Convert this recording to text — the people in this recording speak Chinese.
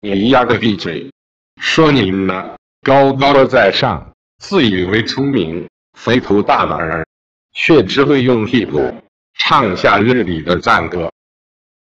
你丫个闭嘴，说你呢，高高的在上，自以为聪明，肥头大耳，却只会用屁股唱夏日里的赞歌。